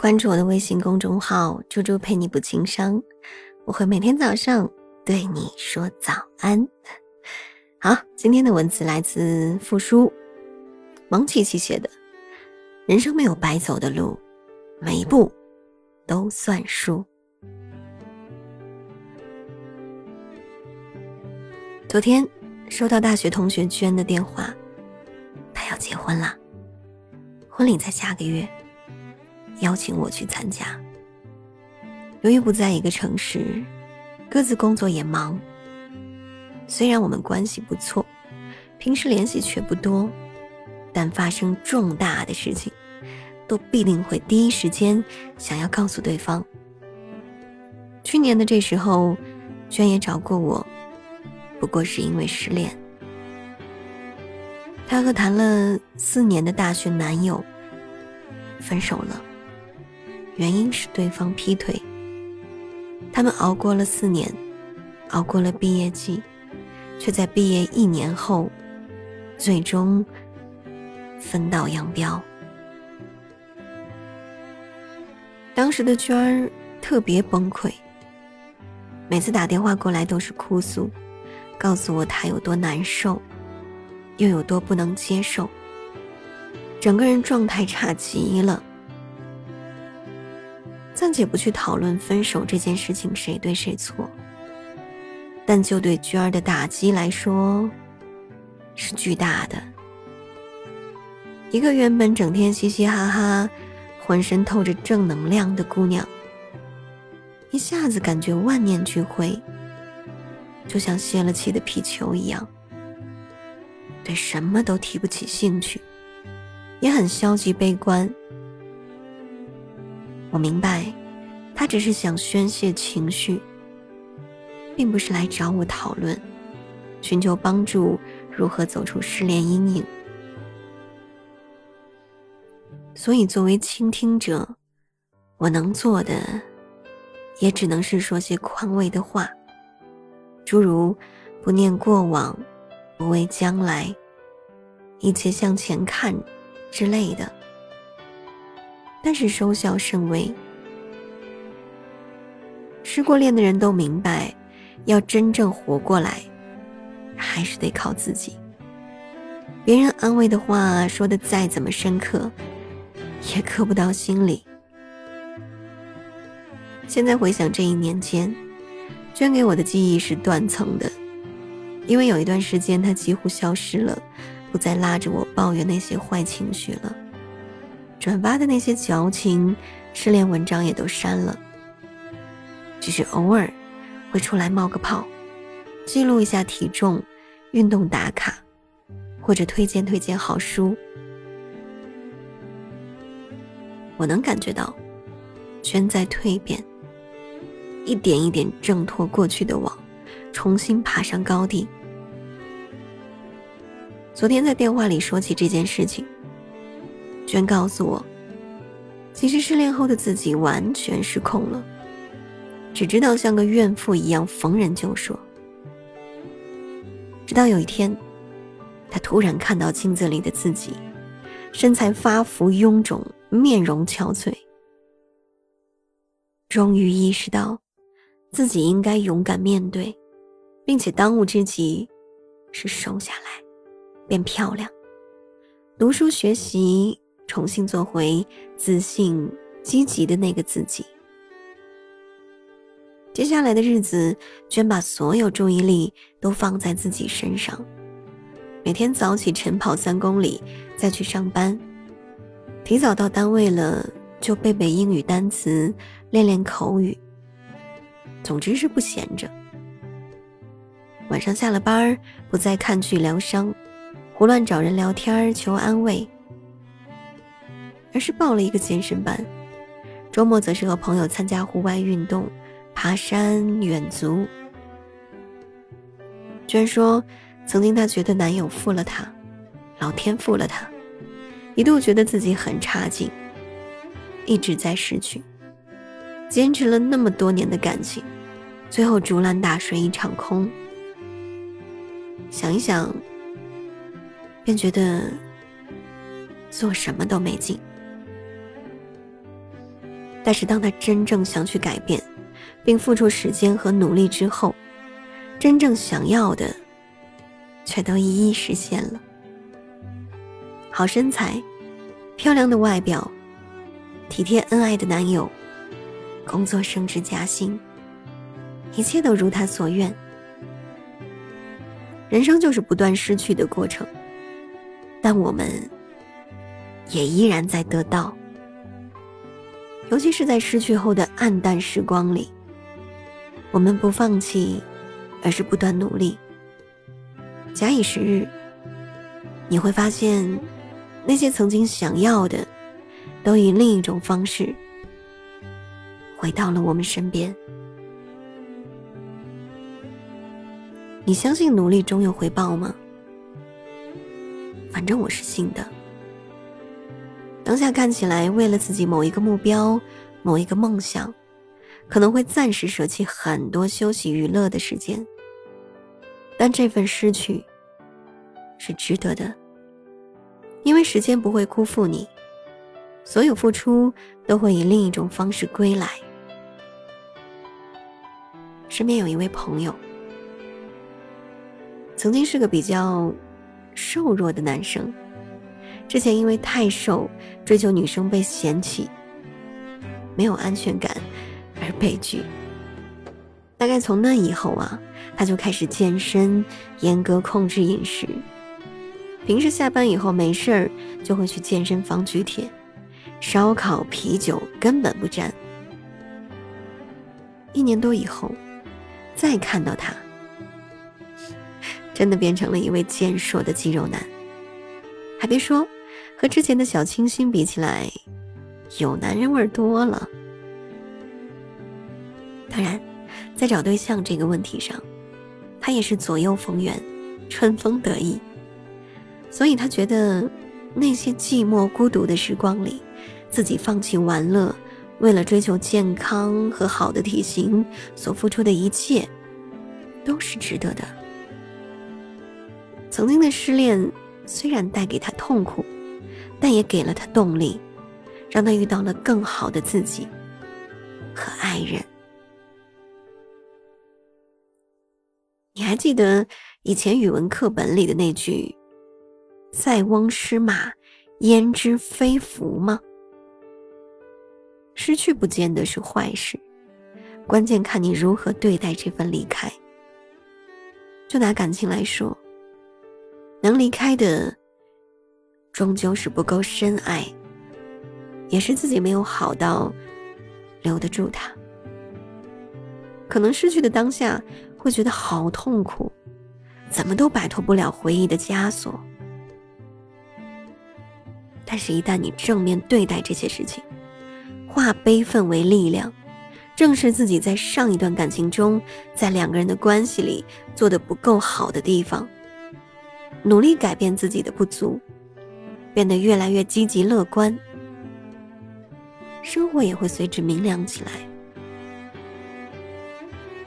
关注我的微信公众号“猪猪陪你不情商”，我会每天早上对你说早安。好，今天的文字来自复书，蒙奇奇写的。人生没有白走的路，每一步都算数。昨天收到大学同学娟的电话，她要结婚了，婚礼在下个月。邀请我去参加。由于不在一个城市，各自工作也忙。虽然我们关系不错，平时联系却不多，但发生重大的事情，都必定会第一时间想要告诉对方。去年的这时候，娟也找过我，不过是因为失恋。她和谈了四年的大学男友分手了。原因是对方劈腿。他们熬过了四年，熬过了毕业季，却在毕业一年后，最终分道扬镳。当时的娟儿特别崩溃，每次打电话过来都是哭诉，告诉我她有多难受，又有多不能接受，整个人状态差极了。也不去讨论分手这件事情谁对谁错，但就对娟儿的打击来说，是巨大的。一个原本整天嘻嘻哈哈、浑身透着正能量的姑娘，一下子感觉万念俱灰，就像泄了气的皮球一样，对什么都提不起兴趣，也很消极悲观。我明白，他只是想宣泄情绪，并不是来找我讨论、寻求帮助，如何走出失恋阴影。所以，作为倾听者，我能做的，也只能是说些宽慰的话，诸如“不念过往，不畏将来，一切向前看”之类的。但是收效甚微。失过恋的人都明白，要真正活过来，还是得靠自己。别人安慰的话说的再怎么深刻，也刻不到心里。现在回想这一年间，捐给我的记忆是断层的，因为有一段时间他几乎消失了，不再拉着我抱怨那些坏情绪了。转发的那些矫情失恋文章也都删了，只是偶尔会出来冒个泡，记录一下体重、运动打卡，或者推荐推荐好书。我能感觉到，圈在蜕变，一点一点挣脱过去的网，重新爬上高地。昨天在电话里说起这件事情。娟告诉我，其实失恋后的自己完全失控了，只知道像个怨妇一样逢人就说。直到有一天，她突然看到镜子里的自己，身材发福、臃肿，面容憔悴，终于意识到自己应该勇敢面对，并且当务之急是瘦下来，变漂亮，读书学习。重新做回自信、积极的那个自己。接下来的日子，娟把所有注意力都放在自己身上，每天早起晨跑三公里，再去上班。提早到单位了，就背背英语单词，练练口语。总之是不闲着。晚上下了班不再看剧疗伤，胡乱找人聊天求安慰。而是报了一个健身班，周末则是和朋友参加户外运动，爬山远足。娟说，曾经她觉得男友负了她，老天负了她，一度觉得自己很差劲，一直在失去，坚持了那么多年的感情，最后竹篮打水一场空。想一想，便觉得做什么都没劲。但是当他真正想去改变，并付出时间和努力之后，真正想要的，却都一一实现了。好身材，漂亮的外表，体贴恩爱的男友，工作升职加薪，一切都如他所愿。人生就是不断失去的过程，但我们也依然在得到。尤其是在失去后的暗淡时光里，我们不放弃，而是不断努力。假以时日，你会发现，那些曾经想要的，都以另一种方式回到了我们身边。你相信努力终有回报吗？反正我是信的。当下看起来，为了自己某一个目标、某一个梦想，可能会暂时舍弃很多休息娱乐的时间，但这份失去是值得的，因为时间不会辜负你，所有付出都会以另一种方式归来。身边有一位朋友。曾经是个比较瘦弱的男生，之前因为太瘦，追求女生被嫌弃，没有安全感而被拒。大概从那以后啊，他就开始健身，严格控制饮食。平时下班以后没事儿就会去健身房举铁，烧烤、啤酒根本不沾。一年多以后，再看到他。真的变成了一位健硕的肌肉男，还别说，和之前的小清新比起来，有男人味儿多了。当然，在找对象这个问题上，他也是左右逢源，春风得意。所以他觉得，那些寂寞孤独的时光里，自己放弃玩乐，为了追求健康和好的体型所付出的一切，都是值得的。曾经的失恋虽然带给他痛苦，但也给了他动力，让他遇到了更好的自己和爱人。记得以前语文课本里的那句“塞翁失马，焉知非福”吗？失去不见得是坏事，关键看你如何对待这份离开。就拿感情来说。能离开的，终究是不够深爱，也是自己没有好到留得住他。可能失去的当下会觉得好痛苦，怎么都摆脱不了回忆的枷锁。但是，一旦你正面对待这些事情，化悲愤为力量，正视自己在上一段感情中，在两个人的关系里做的不够好的地方。努力改变自己的不足，变得越来越积极乐观，生活也会随之明亮起来。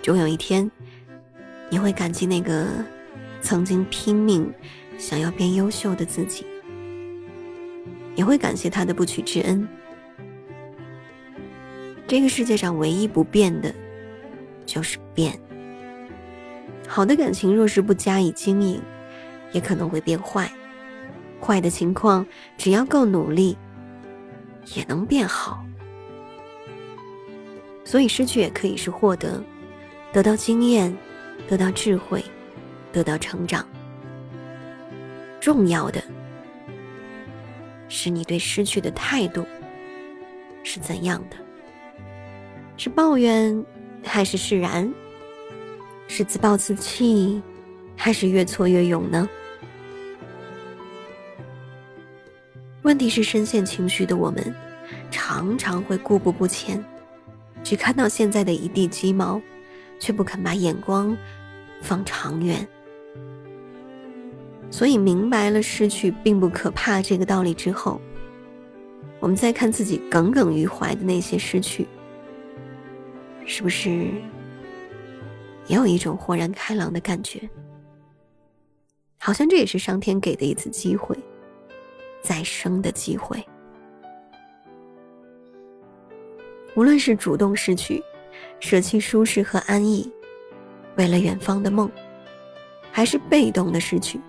终有一天，你会感激那个曾经拼命想要变优秀的自己，也会感谢他的不娶之恩。这个世界上唯一不变的，就是变。好的感情若是不加以经营，也可能会变坏，坏的情况只要够努力，也能变好。所以失去也可以是获得，得到经验，得到智慧，得到成长。重要的是你对失去的态度是怎样的？是抱怨，还是释然？是自暴自弃，还是越挫越勇呢？问题是，深陷情绪的我们，常常会固步不前，只看到现在的一地鸡毛，却不肯把眼光放长远。所以，明白了失去并不可怕这个道理之后，我们再看自己耿耿于怀的那些失去，是不是也有一种豁然开朗的感觉？好像这也是上天给的一次机会。再生的机会。无论是主动失去，舍弃舒适和安逸，为了远方的梦，还是被动的失去，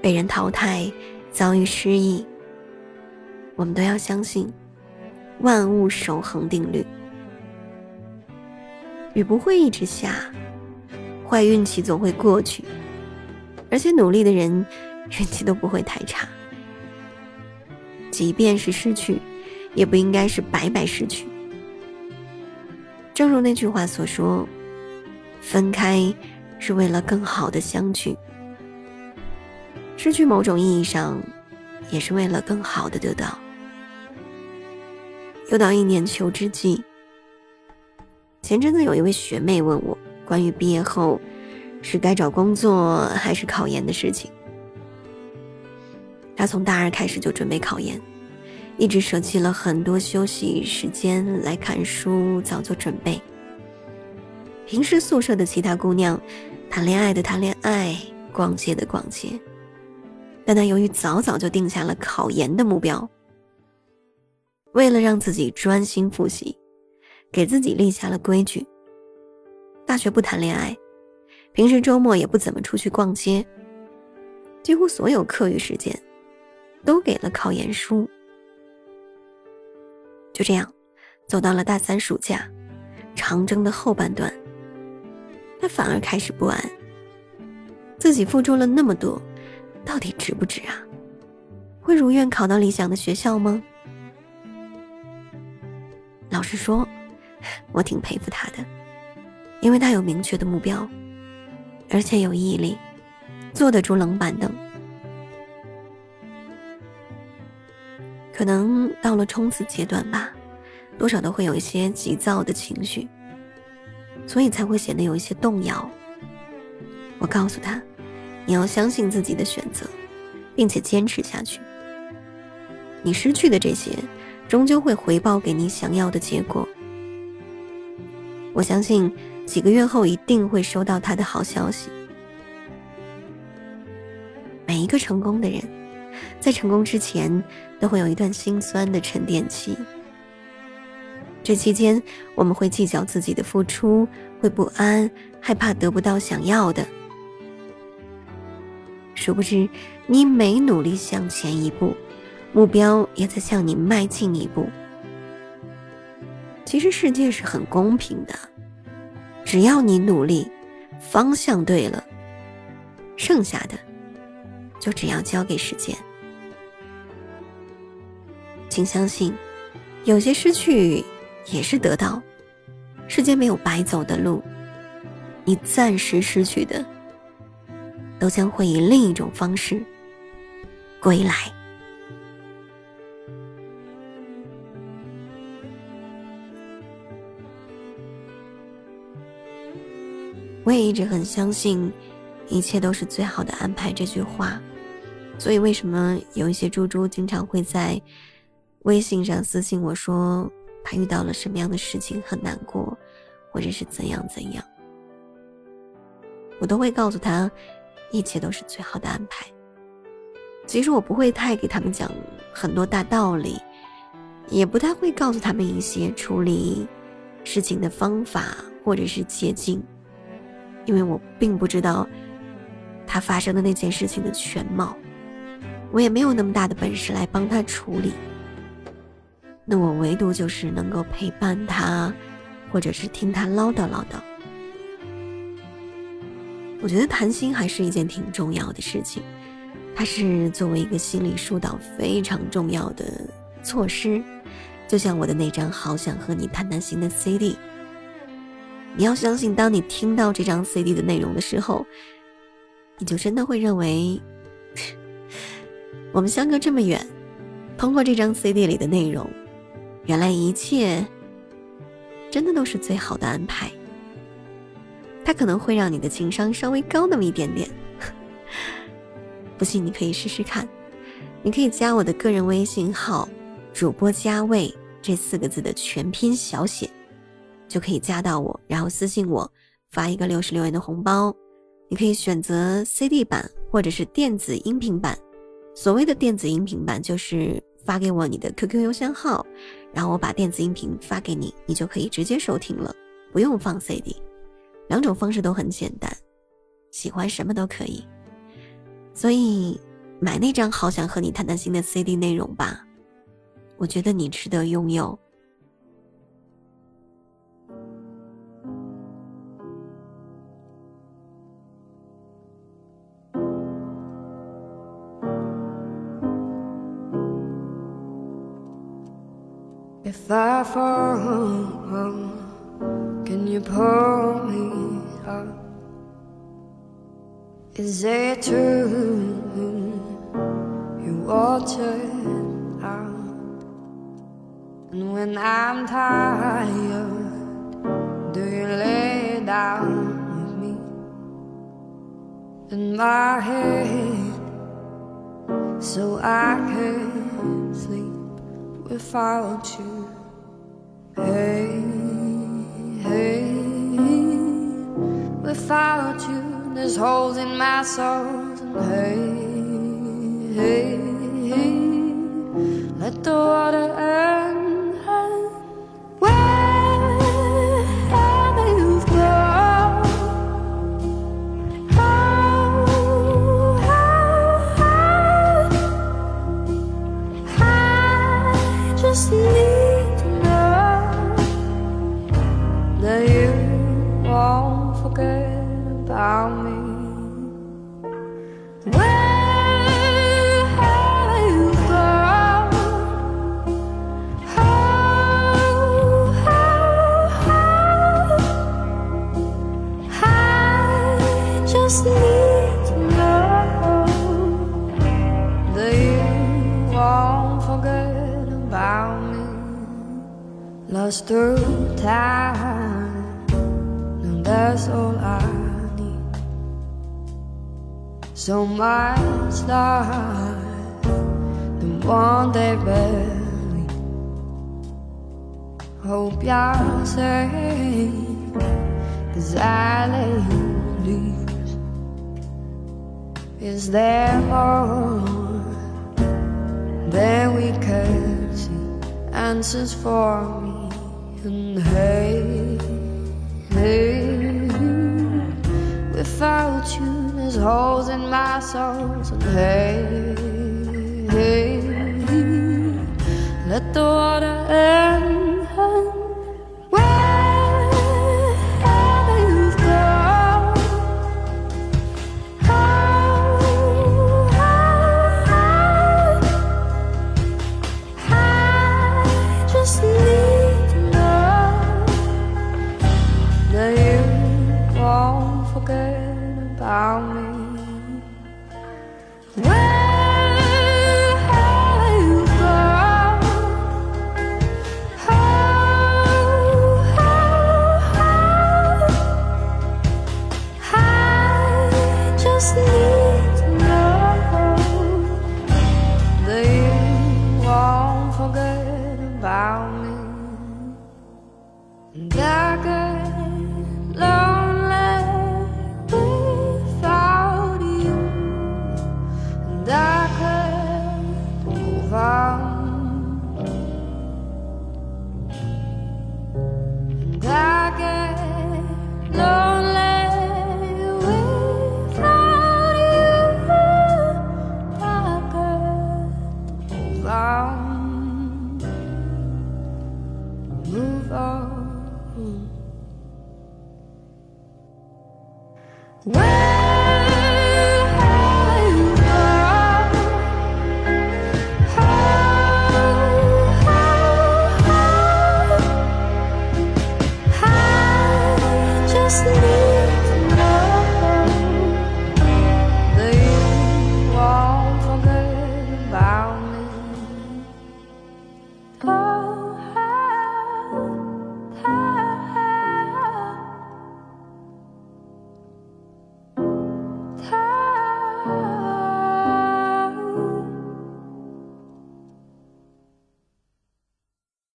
被人淘汰，遭遇失意，我们都要相信万物守恒定律。雨不会一直下，坏运气总会过去，而且努力的人运气都不会太差。即便是失去，也不应该是白白失去。正如那句话所说：“分开是为了更好的相聚，失去某种意义上，也是为了更好的得到。”又到一年秋之际，前阵子有一位学妹问我关于毕业后是该找工作还是考研的事情。她从大二开始就准备考研。一直舍弃了很多休息时间来看书，早做准备。平时宿舍的其他姑娘，谈恋爱的谈恋爱，逛街的逛街，但她由于早早就定下了考研的目标，为了让自己专心复习，给自己立下了规矩：大学不谈恋爱，平时周末也不怎么出去逛街，几乎所有课余时间，都给了考研书。就这样，走到了大三暑假，长征的后半段，他反而开始不安。自己付出了那么多，到底值不值啊？会如愿考到理想的学校吗？老实说，我挺佩服他的，因为他有明确的目标，而且有毅力，坐得住冷板凳。可能到了冲刺阶段吧，多少都会有一些急躁的情绪，所以才会显得有一些动摇。我告诉他，你要相信自己的选择，并且坚持下去。你失去的这些，终究会回报给你想要的结果。我相信几个月后一定会收到他的好消息。每一个成功的人。在成功之前，都会有一段心酸的沉淀期。这期间，我们会计较自己的付出，会不安，害怕得不到想要的。殊不知，你每努力向前一步，目标也在向你迈进一步。其实世界是很公平的，只要你努力，方向对了，剩下的就只要交给时间。请相信，有些失去也是得到。世间没有白走的路，你暂时失去的，都将会以另一种方式归来。我也一直很相信，一切都是最好的安排这句话。所以，为什么有一些猪猪经常会在？微信上私信我说他遇到了什么样的事情很难过，或者是怎样怎样，我都会告诉他，一切都是最好的安排。其实我不会太给他们讲很多大道理，也不太会告诉他们一些处理事情的方法或者是捷径，因为我并不知道他发生的那件事情的全貌，我也没有那么大的本事来帮他处理。那我唯独就是能够陪伴他，或者是听他唠叨唠叨。我觉得谈心还是一件挺重要的事情，它是作为一个心理疏导非常重要的措施。就像我的那张《好想和你谈谈心》的 CD，你要相信，当你听到这张 CD 的内容的时候，你就真的会认为，我们相隔这么远，通过这张 CD 里的内容。原来一切真的都是最好的安排。它可能会让你的情商稍微高那么一点点，不信你可以试试看。你可以加我的个人微信号“主播加位”这四个字的全拼小写，就可以加到我，然后私信我发一个六十六元的红包。你可以选择 CD 版或者是电子音频版。所谓的电子音频版就是。发给我你的 QQ 邮箱号，然后我把电子音频发给你，你就可以直接收听了，不用放 CD。两种方式都很简单，喜欢什么都可以。所以买那张《好想和你谈谈心》的 CD 内容吧，我觉得你值得拥有。If I fall, um, can you pull me up? Is it true you wanted out? And when I'm tired, do you lay down with me in my head so I can sleep without you? Hey, hey, without you, there's holes in my soul. And hey, hey, hey, let the water end. So much life, the one they barely hope you're safe. Cause I lay loose. Is there more than we could see? Answers for me and hey, hey, without you, there's holes in my soul. And hey, hey, let the water end.